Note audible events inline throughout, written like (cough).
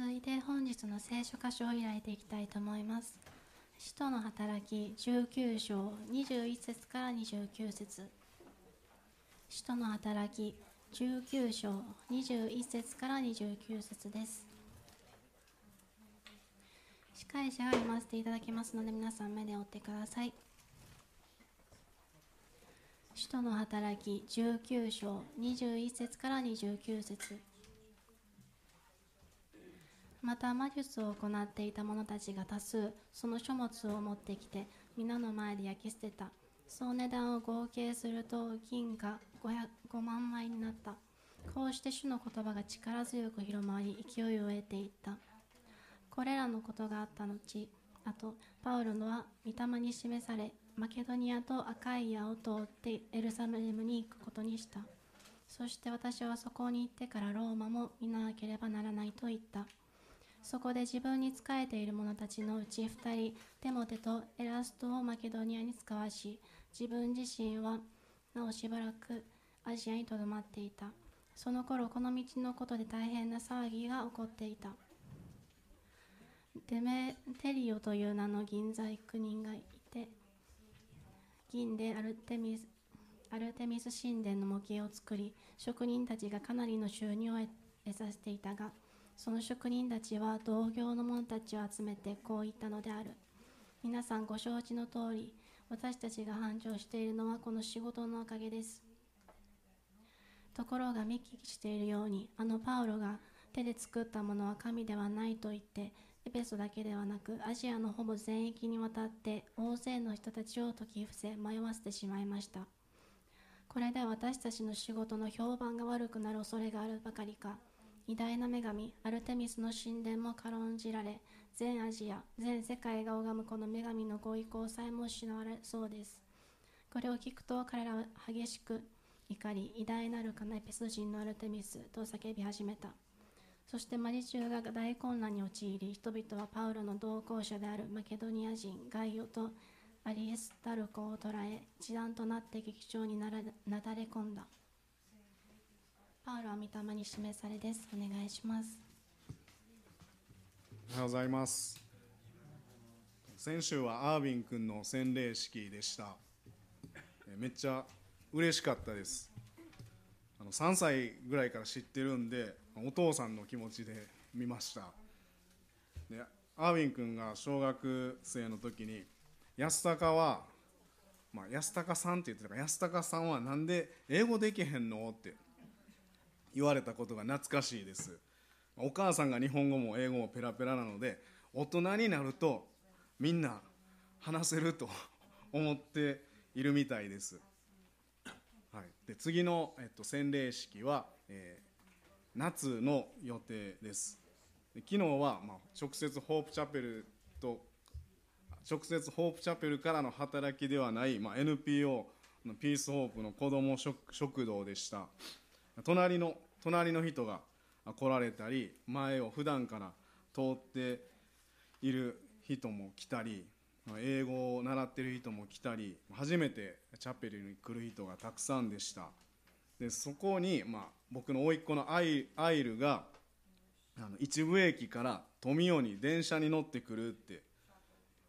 続いて本日の聖書箇所を開いていきたいと思います。使徒の働き19章21節から29節。使徒の働き19章21節から29節です。司会者が読ませていただきますので皆さん目で追ってください。使徒の働き19章21節から29節。また魔術を行っていた者たちが多数その書物を持ってきて皆の前で焼き捨てた。総値段を合計すると銀貨 5, 5万枚になった。こうして主の言葉が力強く広まり勢いを得ていった。これらのことがあった後あとパウロのは御霊に示されマケドニアとアカイアを通ってエルサレムに行くことにした。そして私はそこに行ってからローマも見なければならないと言った。そこで自分に仕えている者たちのうち2人テモテとエラストをマケドニアに使わし自分自身はなおしばらくアジアにとどまっていた。その頃この道のことで大変な騒ぎが起こっていた。デメテリオという名の銀細工人がいて銀でアルテミスアルテミス神殿の模型を作り職人たちがかなりの収入を得させていたがその職人たちは同業の者たちを集めてこう言ったのである。皆さんご承知の通り私たちが繁盛しているのはこの仕事のおかげです。ところが見聞きしているようにあのパウロが手で作ったものは神ではないと言ってエペソだけではなくアジアのほぼ全域にわたって大勢の人たちを解き伏せ迷わせてしまいました。これで私たちの仕事の評判が悪くなる恐れがあるばかりか。偉大な女神アルテミスの神殿も軽んじられ全アジア全世界が拝むこの女神のご意向さえも失われそうです。これを聞くと彼らは激しく怒り偉大なるカナペス人のアルテミスと叫び始めた。そしてマリ中が大混乱に陥り人々はパウロの同行者であるマケドニア人ガイオとアリエスタルコを捕らえ一段となって劇場になだれ込んだ。パウロは御霊に示されです。お願いします。おはようございます。先週はアービン君の洗礼式でした。めっちゃ嬉しかったです。あの3歳ぐらいから知ってるんで、お父さんの気持ちで見ました。でアービン君が小学生の時に安高は、まあ、安高さんって言ってたから安高さんはなんで英語できへんのって言われたことが懐かしいです。お母さんが日本語も英語もペラペラなので大人になるとみんな話せると思っているみたいです、はい、で次の、えっと、洗礼式は、えー、夏の予定です。で昨日は、まあ、直接ホープチャペルと直接ホープチャペルからの働きではない、まあ、NPO のピースホープの子ども食堂でした。隣の隣の人が来られたり前を普段から通っている人も来たり英語を習ってる人も来たり初めてチャペルに来る人がたくさんでした。でそこに、まあ、僕の甥っ子のアイアイルがあの一部駅から富雄に電車に乗ってくるって。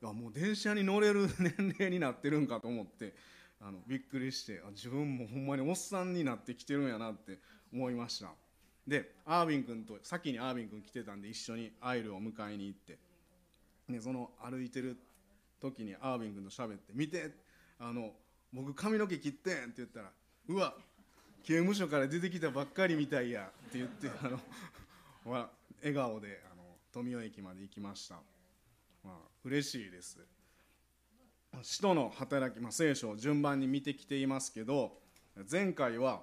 いやもう電車に乗れる年齢になってるんかと思って。あのびっくりしてあ自分もほんまにおっさんになってきてるんやなって思いました。でアービン君と先にアービン君来てたんで一緒にアイルを迎えに行って。でその歩いてる時にアービン君と喋って「見てあの僕髪の毛切ってん」って言ったら「うわ刑務所から出てきたばっかりみたいや」って言ってあの笑顔であの富雄駅まで行きました、まあ嬉しいです。使徒の働き、まあ、聖書を順番に見てきていますけど前回は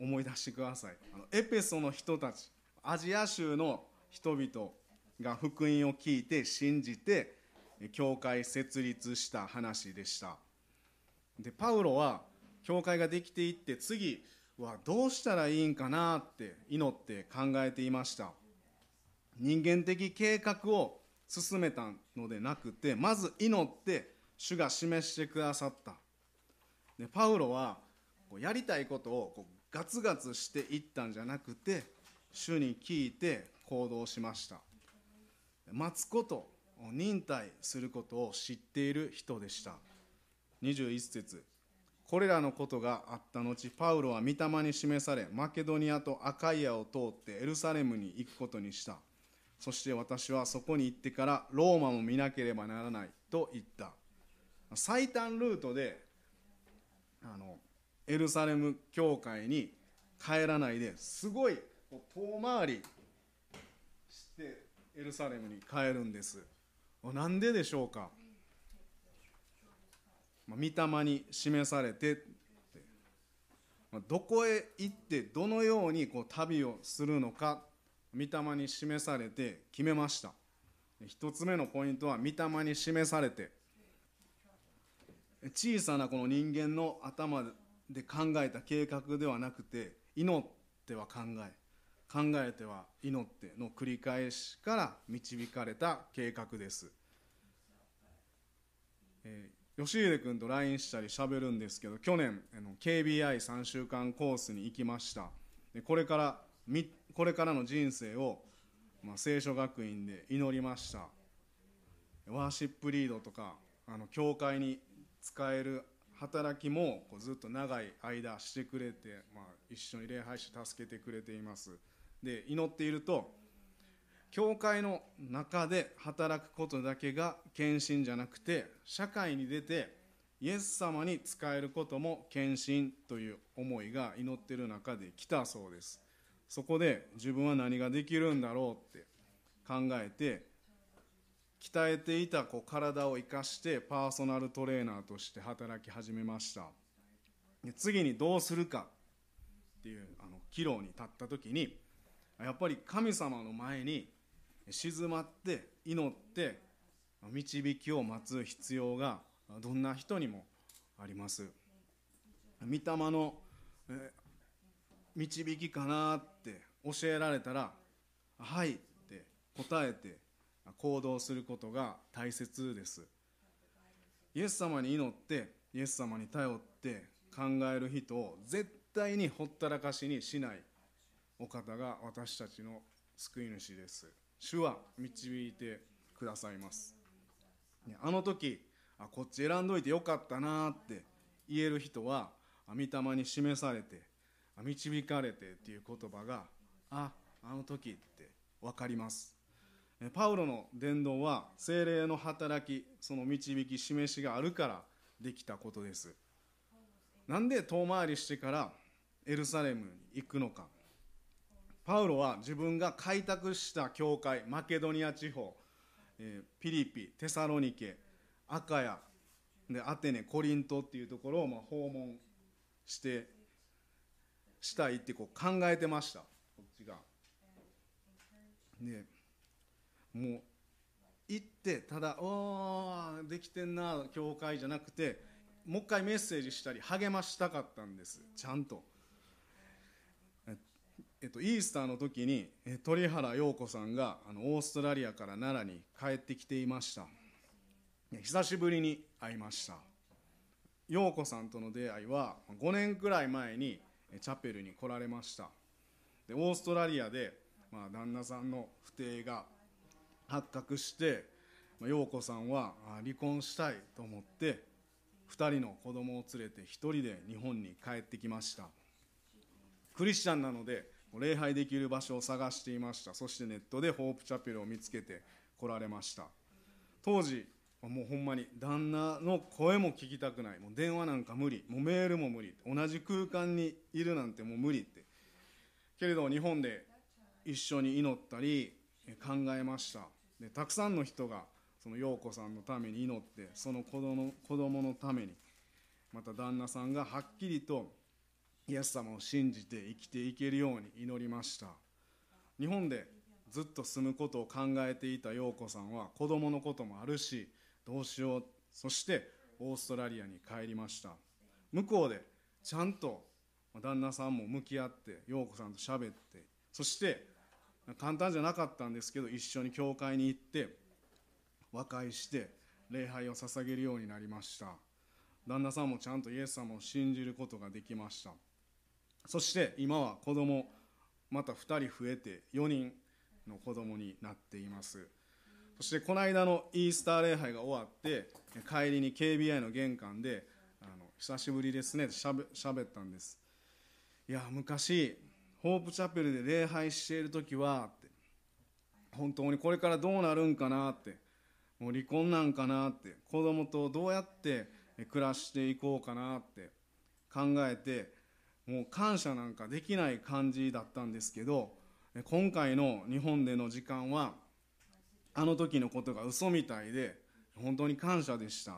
思い出してください。あのエペソの人たちアジア州の人々が福音を聞いて信じて教会設立した話でした。でパウロは教会ができていって次はどうしたらいいんかなって祈って考えていました。人間的計画を進めたのでなくてまず祈って主が示してくださった。でパウロはこうやりたいことをこうガツガツしていったんじゃなくて主に聞いて行動しました。待つこと忍耐することを知っている人でした。21節。これらのことがあった後パウロは御霊に示されマケドニアとアカイアを通ってエルサレムに行くことにした。そして私はそこに行ってからローマも見なければならないと言った。最短ルートであのエルサレム教会に帰らないですごい遠回りしてエルサレムに帰るんです。なんででしょうか？御霊に示されてどこへ行ってどのようにこう旅をするのか御霊に示されて決めました。一つ目のポイントは御霊に示されて小さなこの人間の頭で考えた計画ではなくて祈っては考え考えては祈っての繰り返しから導かれた計画です、えー、吉秀君と LINE したりしゃべるんですけど去年 KBI3 週間コースに行きました。でこれからこれからの人生を、まあ、聖書学院で祈りました。ワーシップリードとかあの教会に使える働きもこうずっと長い間してくれて、まあ、一緒に礼拝して助けてくれています。で祈っていると教会の中で働くことだけが献身じゃなくて社会に出てイエス様に仕えることも献身という思いが祈ってる中で来たそうです。そこで自分は何ができるんだろうって考えて鍛えていたこう体を生かしてパーソナルトレーナーとして働き始めました。で次にどうするかっていうあの岐路に立った時にやっぱり神様の前に静まって祈って導きを待つ必要がどんな人にもあります。御霊の導きかなっ教えられたら「はい」って答えて行動することが大切です。イエス様に祈ってイエス様に頼って考える人を絶対にほったらかしにしないお方が私たちの救い主です。主は導いてくださいます。あの時あこっち選んどいてよかったなって言える人は御霊に示されて導かれてっていう言葉がああの時って分かります。パウロの伝道は精霊の働きその導き示しがあるからできたことです。なんで遠回りしてからエルサレムに行くのか。パウロは自分が開拓した教会マケドニア地方、ピリピテサロニケアカヤでアテネコリントっていうところをまあ訪問してしたいってこう考えてました。でもう行ってただ「おできてんな教会」じゃなくてもう一回メッセージしたり励ましたかったんですちゃんと。えっと、イースターの時に鳥原陽子さんがあのオーストラリアから奈良に帰ってきていました。久しぶりに会いました。陽子さんとの出会いは5年くらい前にチャペルに来られました。でオーストラリアで、まあ、旦那さんの不定が発覚してまあ陽子さんは離婚したいと思って2人の子供を連れて1人で日本に帰ってきました。クリスチャンなので礼拝できる場所を探していました。そしてネットでホープチャペルを見つけて来られました。当時もうほんまに旦那の声も聞きたくない。もう電話なんか無理。もうメールも無理。同じ空間にいるなんてもう無理って。けれど日本で一緒に祈ったり考えました。でたくさんの人がその陽子さんのために祈ってその子供子供のためにまた旦那さんがはっきりとイエス様を信じて生きていけるように祈りました。日本でずっと住むことを考えていた陽子さんは子供のこともあるしどうしようそしてオーストラリアに帰りました。向こうでちゃんと旦那さんも向き合って陽子さんと喋ってそして簡単じゃなかったんですけど一緒に教会に行って和解して礼拝を捧げるようになりました。旦那さんもちゃんとイエス様を信じることができました。そして今は子供また2人増えて4人の子供になっています。そしてこの間のイースター礼拝が終わって帰りに KBI の玄関であの久しぶりですねしゃべべったんです。いや昔ホープチャペルで礼拝している時は本当にこれからどうなるんかなって。もう離婚なんかなって。子供とどうやって暮らしていこうかなって。考えてもう感謝なんかできない感じだったんですけど今回の日本での時間はあの時のことが嘘みたいで本当に感謝でした。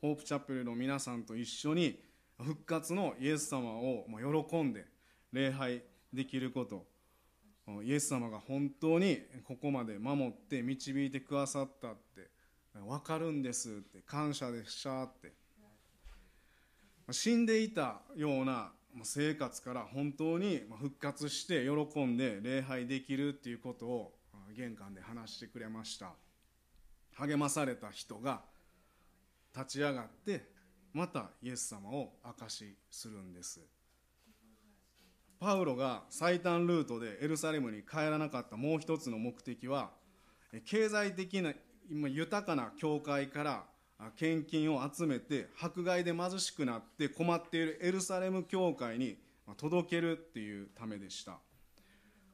ホープチャペルの皆さんと一緒に復活のイエス様を喜んで礼拝できること。イエス様が本当にここまで守って導いてくださったって。分かるんですって。感謝でしたって。死んでいたような生活から本当に復活して喜んで礼拝できるっていうことを玄関で話してくれました。励まされた人が立ち上がってまたイエス様を証しするんです。パウロが最短ルートでエルサレムに帰らなかったもう一つの目的は経済的な豊かな教会から献金を集めて迫害で貧しくなって困っているエルサレム教会に届けるっていうためでした。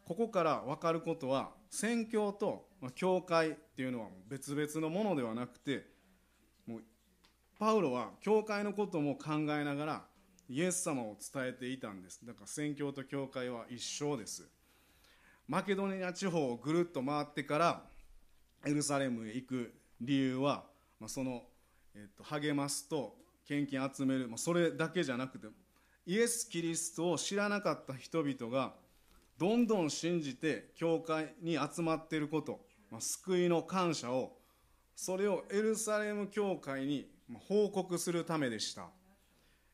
ここから分かることは宣教と教会っていうのは別々のものではなくてもうパウロは教会のことも考えながらイエス様を伝えていたんです。だから宣教と教会は一緒です。マケドニア地方をぐるっと回ってからエルサレムへ行く理由は、まあ、その、えっと、励ますと献金集める、まあ、それだけじゃなくてイエス・キリストを知らなかった人々がどんどん信じて教会に集まっていること、まあ、救いの感謝をそれをエルサレム教会に報告するためでした。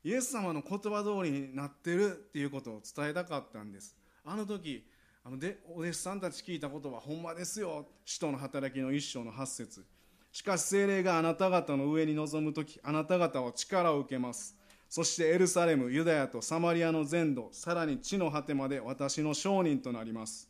イエス様の言葉通りになってるっていうことを伝えたかったんです。あの時あのでお弟子さんたち聞いたことはほんまですよ。使徒の働きの一章の八節。しかし精霊があなた方の上に臨む時あなた方は力を受けます。そしてエルサレムユダヤとサマリアの全土さらに地の果てまで私の証人となります。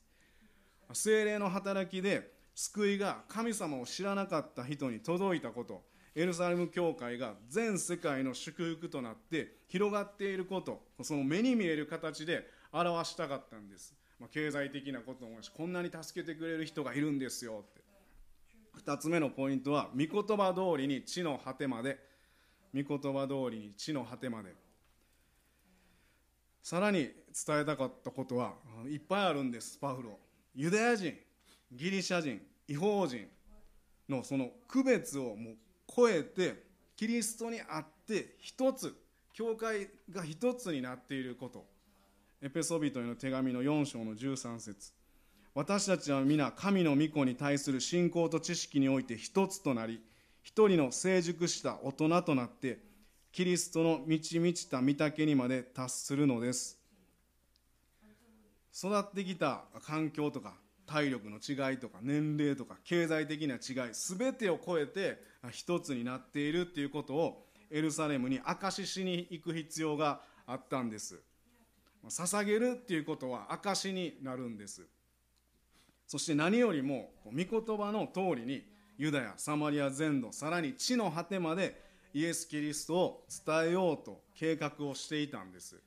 精霊の働きで救いが神様を知らなかった人に届いたこと。エルサレム教会が全世界の祝福となって広がっていることその目に見える形で表したかったんです、まあ、経済的なこともしこんなに助けてくれる人がいるんですよって。2つ目のポイントは御言葉通りに地の果てまで。御言葉通りに地の果てまで。さらに伝えたかったことはいっぱいあるんですパウロ。ユダヤ人ギリシャ人違法人のその区別をもう超えてキリストにあって一つ教会が一つになっていること。エペソビトへの手紙の4章の13節。私たちは皆神の御子に対する信仰と知識において一つとなり一人の成熟した大人となってキリストの満ち満ちた御丈にまで達するのです。育ってきた環境とか体力の違いとか年齢とか経済的な違い全てを超えて一つになっているっていうことをエルサレムに証ししに行く必要があったんです。捧げるっていうことは証しになるんです。そして何よりも御言葉の通りにユダヤサマリア全土さらに地の果てまでイエス・キリストを伝えようと計画をしていたんです。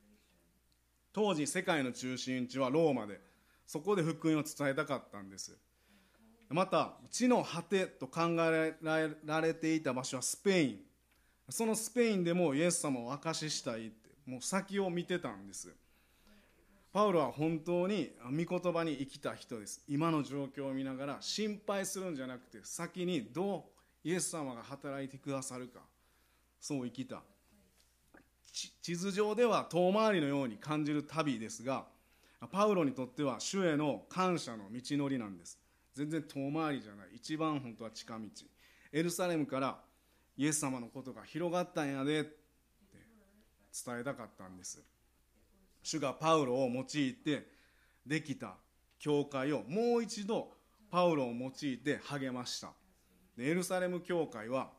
当時世界の中心地はローマでそこで福音を伝えたかったんです。また地の果てと考えられていた場所はスペイン。そのスペインでもイエス様を証ししたいってもう先を見てたんです。パウロは本当に御言葉に生きた人です。今の状況を見ながら心配するんじゃなくて先にどうイエス様が働いてくださるかそう生きた。地図上では遠回りのように感じる旅ですがパウロにとっては主への感謝の道のりなんです。全然遠回りじゃない。一番本当は近道。エルサレムからイエス様のことが広がったんやでって伝えたかったんです。主がパウロを用いてできた教会をもう一度パウロを用いて励ました。エルサレム教会は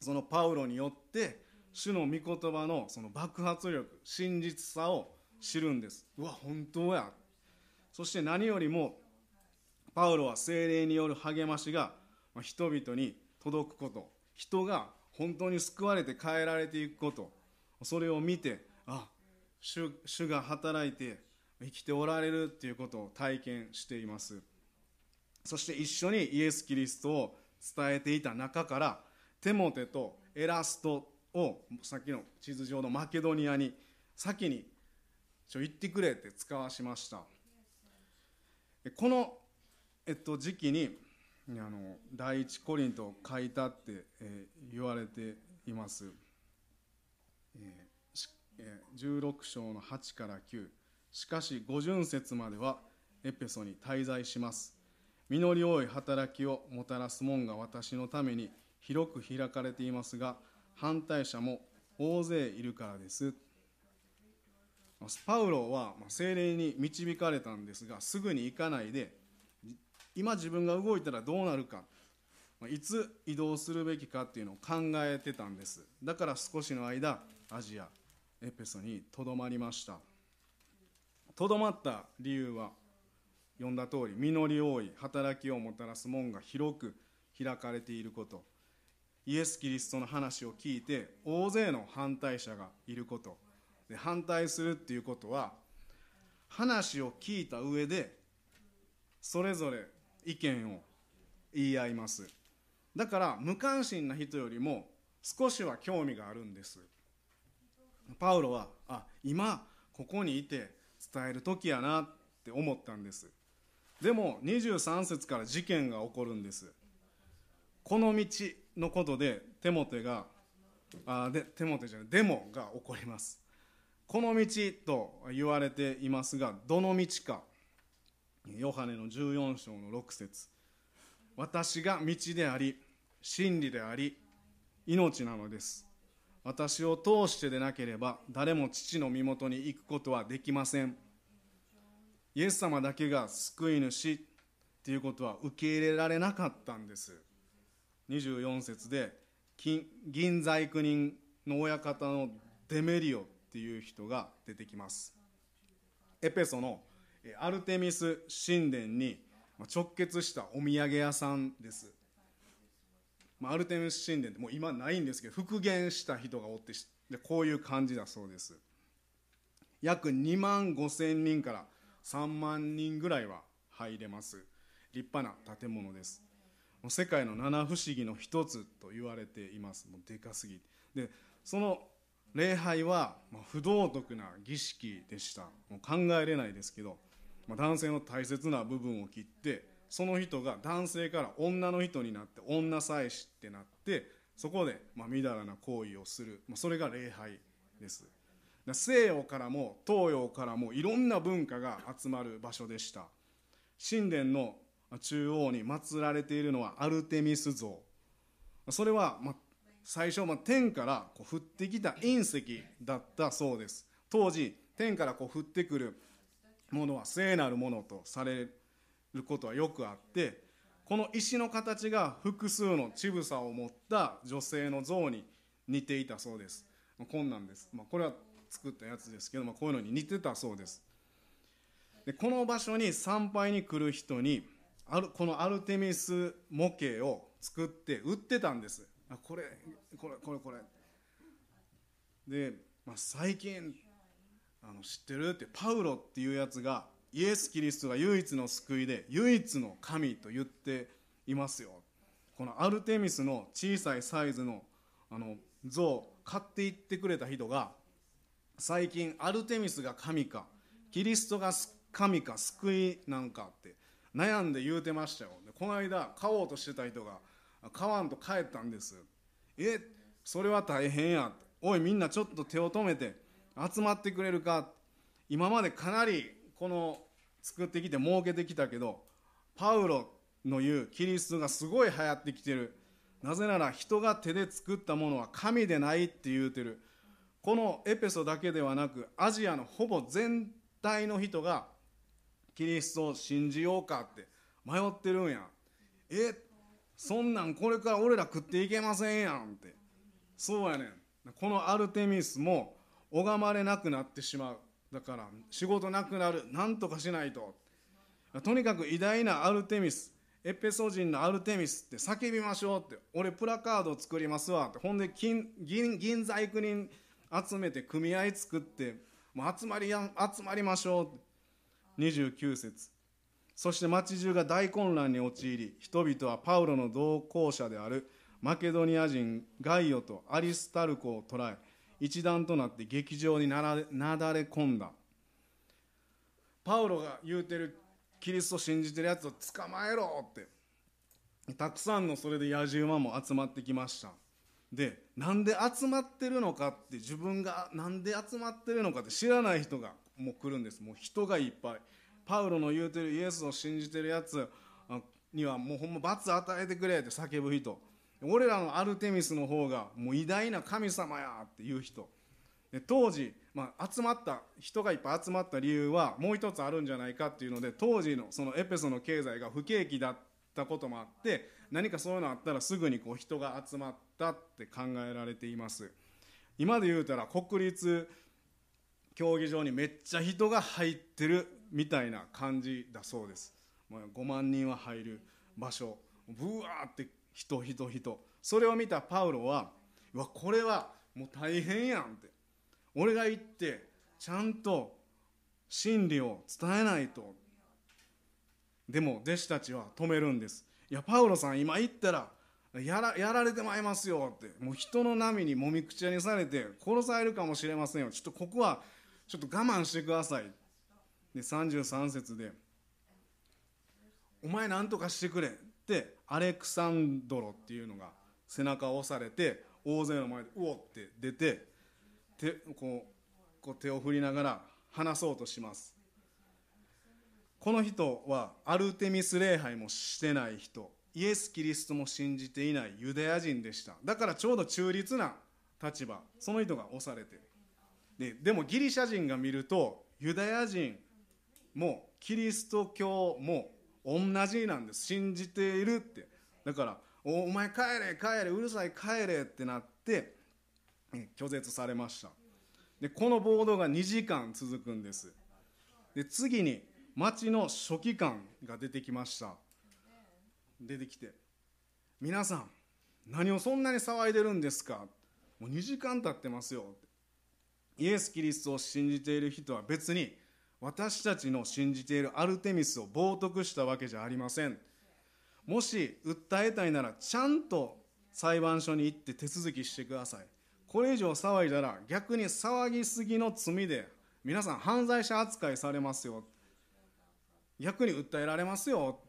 そのパウロによって主の御言葉のその爆発力真実さを知るんです。うわ本当や。そして何よりもパウロは精霊による励ましが人々に届くこと。人が本当に救われて変えられていくこと。それを見てあ主主が働いて生きておられるっていうことを体験しています。そして一緒にイエス・キリストを伝えていた中からテモテとエラストをさっきの地図上のマケドニアに先にちょ行ってくれって使わしました。この、えっと、時期にあの第一コリント書いたって、えー、言われています、えー、16章の8から9しかし五巡節まではエペソに滞在します。実り多い働きをもたらす門が私のために広く開かれていますが反対者も大勢いるからです。パウロは精霊に導かれたんですがすぐに行かないで今自分が動いたらどうなるかいつ移動するべきかっていうのを考えてたんです。だから少しの間アジアエペソにとどまりました。とどまった理由は読んだ通り実り多い働きをもたらす門が広く開かれていること。イエス・キリストの話を聞いて大勢の反対者がいること。で反対するっていうことは話を聞いた上でそれぞれ意見を言い合います。だから無関心な人よりも少しは興味があるんです。パウロはあ今ここにいて伝える時やなって思ったんです。でも23節から事件が起こるんです。この道のことでテモテがあでテモテじゃないデモが起こります。この道と言われていますがどの道か。ヨハネの14章の6節。私が道であり真理であり命なのです。私を通してでなければ誰も父の身元に行くことはできません。イエス様だけが救い主っていうことは受け入れられなかったんです。24節で銀細工人の親方のデメリオっていう人が出てきます。エペソのアルテミス神殿に直結したお土産屋さんです、アルテミス神殿ってもう今ないんですけど復元した人がおってこういう感じだそうです。約2万5千人から3万人ぐらいは入れます。立派な建物です。世界の七不思議の一つと言われています。もうでかすぎ。てでその礼拝は不道徳な儀式でした。もう考えれないですけどまあ、男性の大切な部分を切ってその人が男性から女の人になって女妻子ってなってそこでまみだらな行為をする、まあ、それが礼拝です。西洋からも東洋からもいろんな文化が集まる場所でした。神殿の中央に祀られているのはアルテミス像。それはまあ最初、ま、天からこう降ってきた隕石だったそうです。当時天からこう降ってくるものは聖なるものとされることはよくあってこの石の形が複数の乳房を持った女性の像に似ていたそうです。こんなんです、まあ、これは作ったやつですけど、まあ、こういうのに似てたそうです。でこの場所に参拝に来る人にあるこのアルテミス模型を作って売ってたんです。あこれこれこれこれ。で、まあ、最近あの知ってる？ってパウロっていうやつがイエス・キリストが唯一の救いで唯一の神と言っていますよ。このアルテミスの小さいサイズのあの像を買っていってくれた人が最近アルテミスが神かキリストが神か救いなんかって悩んで言うてましたよ。でこの間買おうとしてた人が買わんと帰ったんです。えそれは大変や。おいみんなちょっと手を止めて集まってくれるか。今までかなりこの作ってきて儲けてきたけどパウロの言うキリストがすごい流行ってきてる。なぜなら人が手で作ったものは神でないって言うてる。このエペソだけではなくアジアのほぼ全体の人がキリストを信じようかって迷ってるんや。えそんなんこれから俺ら食っていけませんやんって。そうやねん。このアルテミスも拝まれなくなってしまう。だから仕事なくなる。何とかしないと。とにかく偉大なアルテミス。エペソ人のアルテミスって叫びましょうって。俺プラカード作りますわって。ほんで金銀銀細工人集めて組合作って。もう集まりや集まりましょうって。29節。そして町中が大混乱に陥り人々はパウロの同行者であるマケドニア人ガイオとアリスタルコを捕らえ一団となって劇場になだれ込んだ。パウロが言うてるキリスト信じてるやつを捕まえろってたくさんのそれで野獣馬も集まってきました。でなんで集まってるのかって自分がなんで集まってるのかって知らない人がもう来るんです。もう人がいっぱい。パウロの言うてるイエスを信じてるやつにはもうほんま罰与えてくれって叫ぶ人。俺らのアルテミスの方がもう偉大な神様やっていう人。で当時、まあ、集まった人がいっぱい集まった理由はもう一つあるんじゃないかっていうので当時のそのエペソの経済が不景気だったこともあって何かそういうのあったらすぐにこう人が集まったって考えられています。今で言うたら国立競技場にめっちゃ人が入ってるみたいな感じだそうです、5万人は入る場所。ブワーって人人人。それを見たパウロはうわこれはもう大変やんって。俺が行ってちゃんと真理を伝えないと。でも弟子たちは止めるんです。いやパウロさん今行ったらやらやられてまいりますよって。もう人の波にもみくちゃにされて殺されるかもしれませんよ。ちょっとここはちょっと我慢してください。で33節で「お前何とかしてくれ」ってアレクサンドロっていうのが背中を押されて大勢の前で「うお!」って出て手こうこう手を振りながら話そうとします。この人はアルテミス礼拝もしてない人。イエス・キリストも信じていないユダヤ人でした。だからちょうど中立な立場。その人が押されて。ででもギリシャ人が見るとユダヤ人もキリスト教も同じなんです。信じているって。だからおお前帰れ帰れうるさい帰れってなって拒絶されました。でこの暴動が2時間続くんです。で次に町の書記官が出てきました。出てきて「皆さん何をそんなに騒いでるんですか?」もう2時間経ってますよイエス・キリストを信じている人は別に私たちの信じているアルテミスを冒涜したわけじゃありません。もし訴えたいならちゃんと裁判所に行って手続きしてください。これ以上騒いだら逆に騒ぎすぎの罪で皆さん犯罪者扱いされますよ。逆に訴えられますよ。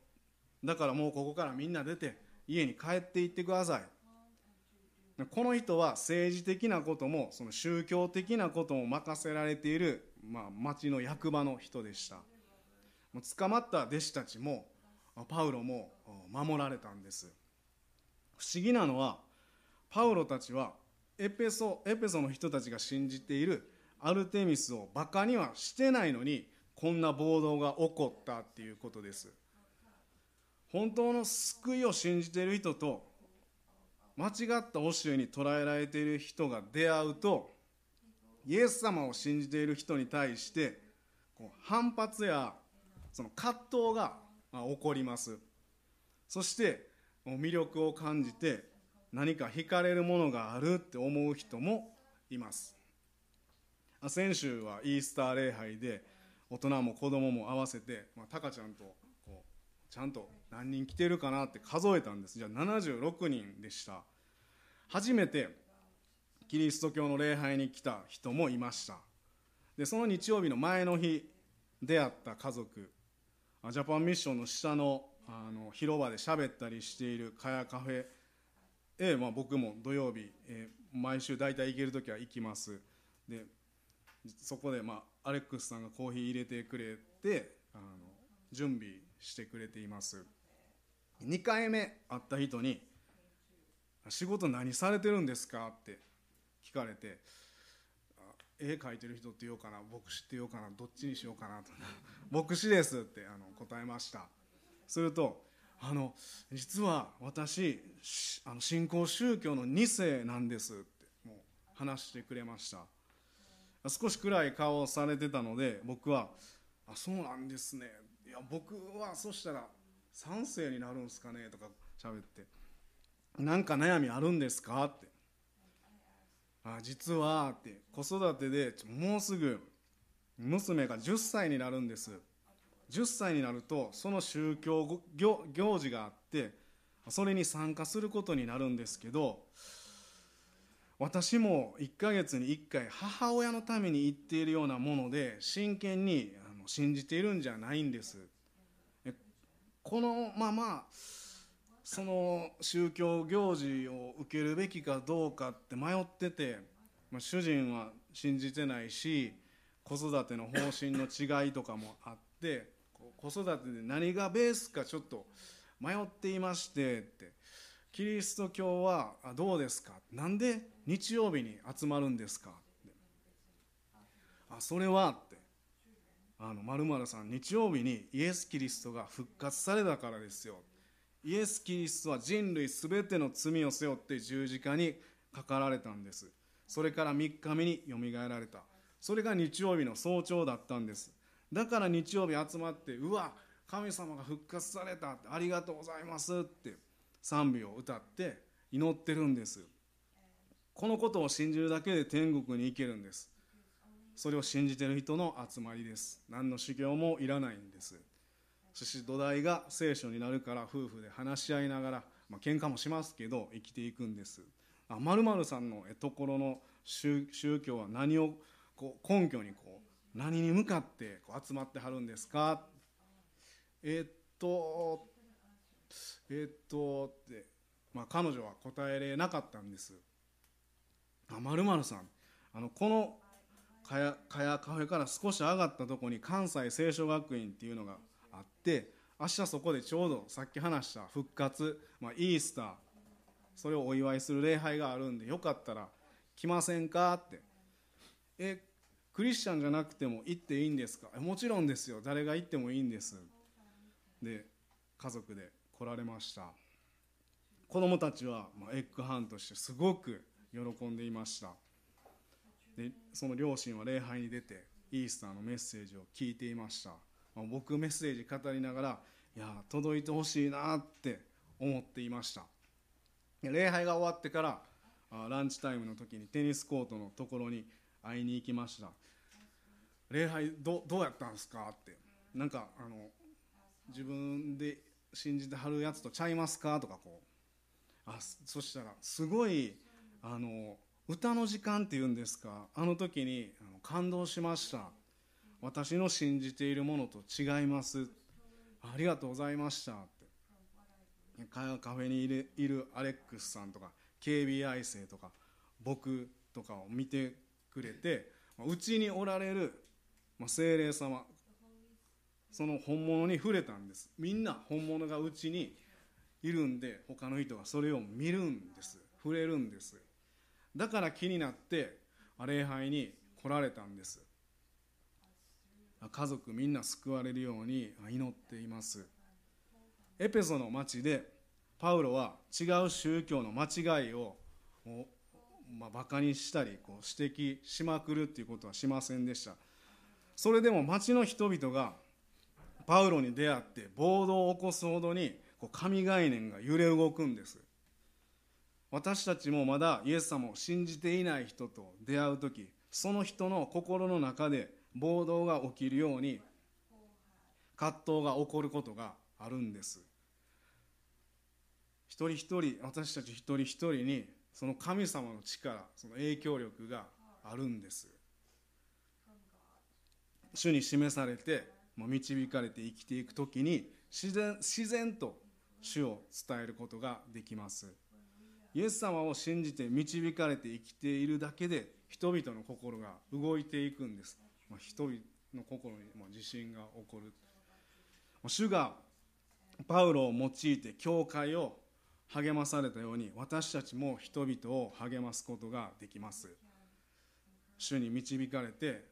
だからもうここからみんな出て家に帰っていってください。この人は政治的なこともその宗教的なことも任せられている。まあ、町の役場の人でした。捕まった弟子たちもパウロも守られたんです。不思議なのはパウロたちはエペソエペソの人たちが信じているアルテミスをバカにはしてないのにこんな暴動が起こったっていうことです。本当の救いを信じている人と間違った教えに捉えられている人が出会うとイエス様を信じている人に対してこう反発やその葛藤が起こります。そして魅力を感じて何か惹かれるものがあるって思う人もいます。先週はイースター礼拝で大人も子供も合わせて、まあ、タカちゃんとこうちゃんと何人来てるかなって数えたんです。じゃあ76人でした。初めてキリスト教の礼拝に来た人もいました。でその日曜日の前の日出会った家族ジャパンミッションの下のあの広場で喋ったりしているかやカフェへ、まあ、僕も土曜日、えー、毎週大体行ける時は行きます。でそこで、まあ、アレックスさんがコーヒー入れてくれてあの準備してくれています。2回目会った人に「仕事何されてるんですか?」って聞かれて絵描いてる人って言おうかな牧師って言おうかなどっちにしようかなと (laughs) 牧師ですってあの答えました。するとあの実は私あの新興宗教の2世なんですってもう話してくれました。少し暗い顔をされてたので僕はあそうなんですね。いや僕はそしたら3世になるんですかねとか喋ってなんか悩みあるんですかってあ実はって子育てでもうすぐ娘が10歳になるんです。10歳になるとその宗教行事があってそれに参加することになるんですけど私も1ヶ月に1回母親のために言っているようなもので真剣に信じているんじゃないんです。このままその宗教行事を受けるべきかどうかって迷ってて、まあ、主人は信じてないし子育ての方針の違いとかもあって子育てで何がベースかちょっと迷っていましてって。キリスト教はどうですか？なんで日曜日に集まるんですか？って。あそれはって。あの〇〇さん日曜日にイエス・キリストが復活されたからですよ。イエス・キリストは人類すべての罪を背負って十字架にかかられたんです。それから3日目によみがえられた。それが日曜日の早朝だったんです。だから日曜日集まってうわ神様が復活された。ありがとうございますって賛美を歌って祈ってるんです。このことを信じるだけで天国に行けるんです。それを信じてる人の集まりです。何の修行もいらないんです。そして土台が聖書になるから夫婦で話し合いながら、まあ喧嘩もしますけど生きていくんです。まるさんのところの宗教は何をこう根拠にこう何に向かってこう集まってはるんですか？えー、っとえー、っとって、まあ、彼女は答えれなかったんです。まるまるさんあのこのかやかやカフェから少し上がったところに関西聖書学院っていうのがあって明日そこでちょうどさっき話した復活、まあ、イースターそれをお祝いする礼拝があるんでよかったら来ませんかって。えクリスチャンじゃなくても行っていいんですか？もちろんですよ。誰が行ってもいいんです。で家族で来られました。子供たちは、エッグハンとしてすごく喜んでいました。でその両親は礼拝に出てイースターのメッセージを聞いていました、僕メッセージ語りながらいや届いてほしいなって思っていました。礼拝が終わってからランチタイムの時にテニスコートのところに会いに行きました。礼拝どどうやったんですかって。なんかあの自分で信じてはるやつとちゃいますかとかこう。あそしたらすごいあの歌の時間っていうんですか。あの時にあの感動しました。私の信じているものと違います。ありがとうございましたって。カフェにいるいるアレックスさんとか警備愛生とか僕とかを見てくれてうちにおられる精霊様その本物に触れたんです。みんな本物がうちにいるんで他の人がそれを見るんです。触れるんです。だから気になって礼拝に来られたんです。家族みんな救われるように祈っています。エペソの町でパウロは違う宗教の間違いをまあ、バカにしたりこう指摘しまくるっていうことはしませんでした。それでも町の人々がパウロに出会って暴動を起こすほどにこう神概念が揺れ動くんです。私たちもまだイエス様を信じていない人と出会う時その人の心の中で暴動が起きるように葛藤が起こることがあるんです。一人一人私たち一人一人にその神様の力その影響力があるんです。主に示されて導かれて生きていく時に自然自然と主を伝えることができます。イエス様を信じて導かれて生きているだけで人々の心が動いていくんです、まあ、人々の心に地震が起こる。主がパウロを用いて教会を励まされたように私たちも人々を励ますことができます。主に導かれて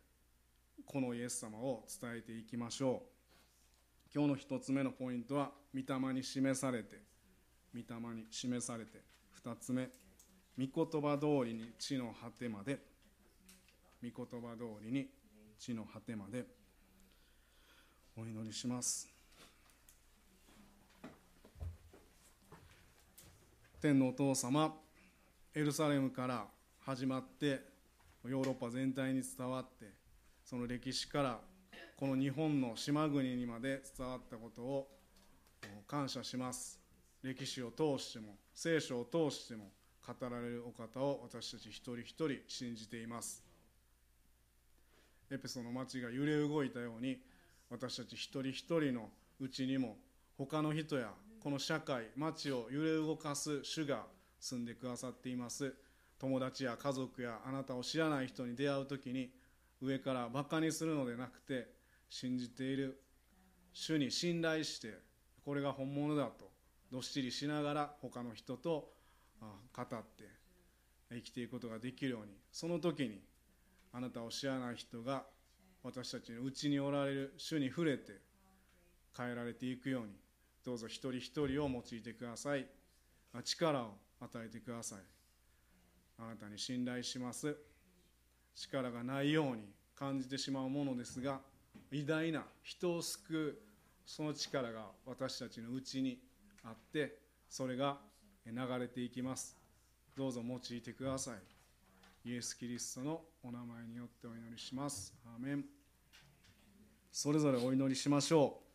このイエス様を伝えていきましょう。今日の一つ目のポイントは御霊に示されて御霊に示されて。2つ目御言葉通りに地の果てまで。御言葉通りに地の果てまでお祈りします。天のお父様エルサレムから始まってヨーロッパ全体に伝わってその歴史からこの日本の島国にまで伝わったことを感謝します。歴史を通しても聖書を通しても語られるお方を私たち一人一人信じています。エペソの町が揺れ動いたように私たち一人一人のうちにも他の人やこの社会町を揺れ動かす主が住んでくださっています。友達や家族やあなたを知らない人に出会う時に上からバカにするのでなくて信じている。主に信頼してこれが本物だとどっしりしながら他の人と語って生きていくことができるようにその時にあなたを知らない人が私たちのうちにおられる主に触れて変えられていくようにどうぞ一人一人を用いてください。力を与えてください。あなたに信頼します。力がないように感じてしまうものですが偉大な人を救うその力が私たちのうちにあってそれが流れていきます。どうぞ用いてください。イエス・キリストのお名前によってお祈りします。アーメン。それぞれお祈りしましょう。